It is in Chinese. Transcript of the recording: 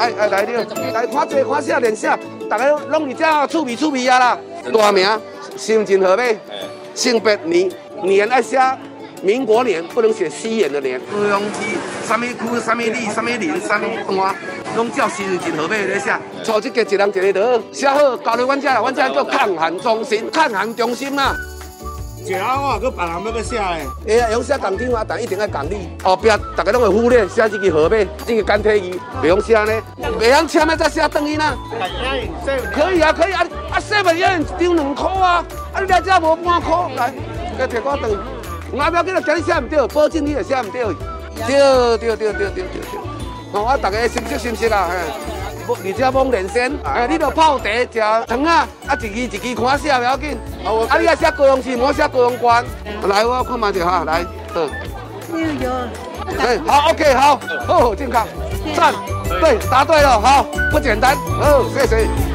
哎哎来了，来看这看下连下，大家拢你这趣味趣味啊啦。大名姓真和美，性别年年爱写民国年，不能写西元的年。高雄市什么区什么里什么林什么段，拢叫姓真和美来写。初一个一人一个德，写好交给阮这啦，阮这叫抗寒中心，抗寒中心嘛。写啊，我搁别人要要写的。哎呀，用写港体嘛，但一定要讲你。后壁大家拢会忽略写这个号码，这个简体字，袂用写呢，袂用签的再写等于呐。可以啊，可以啊，啊，seven 一丢两块啊，啊，你来这无半块，来，给摕我等。我不要紧啦，今日写唔对，保证你也写唔对。对对对对对对对。好，啊，大家熟悉熟悉啦，嘿。而且摸连线，哎，你着泡茶吃糖啊，啊，一支一支看写不要紧。啊，你啊写高雄市，莫写高雄县。来，我看嘛就好，来，好。有有。对，好，OK，好，好，健康，赞，对，答对了，好，不简单，好，谢谢。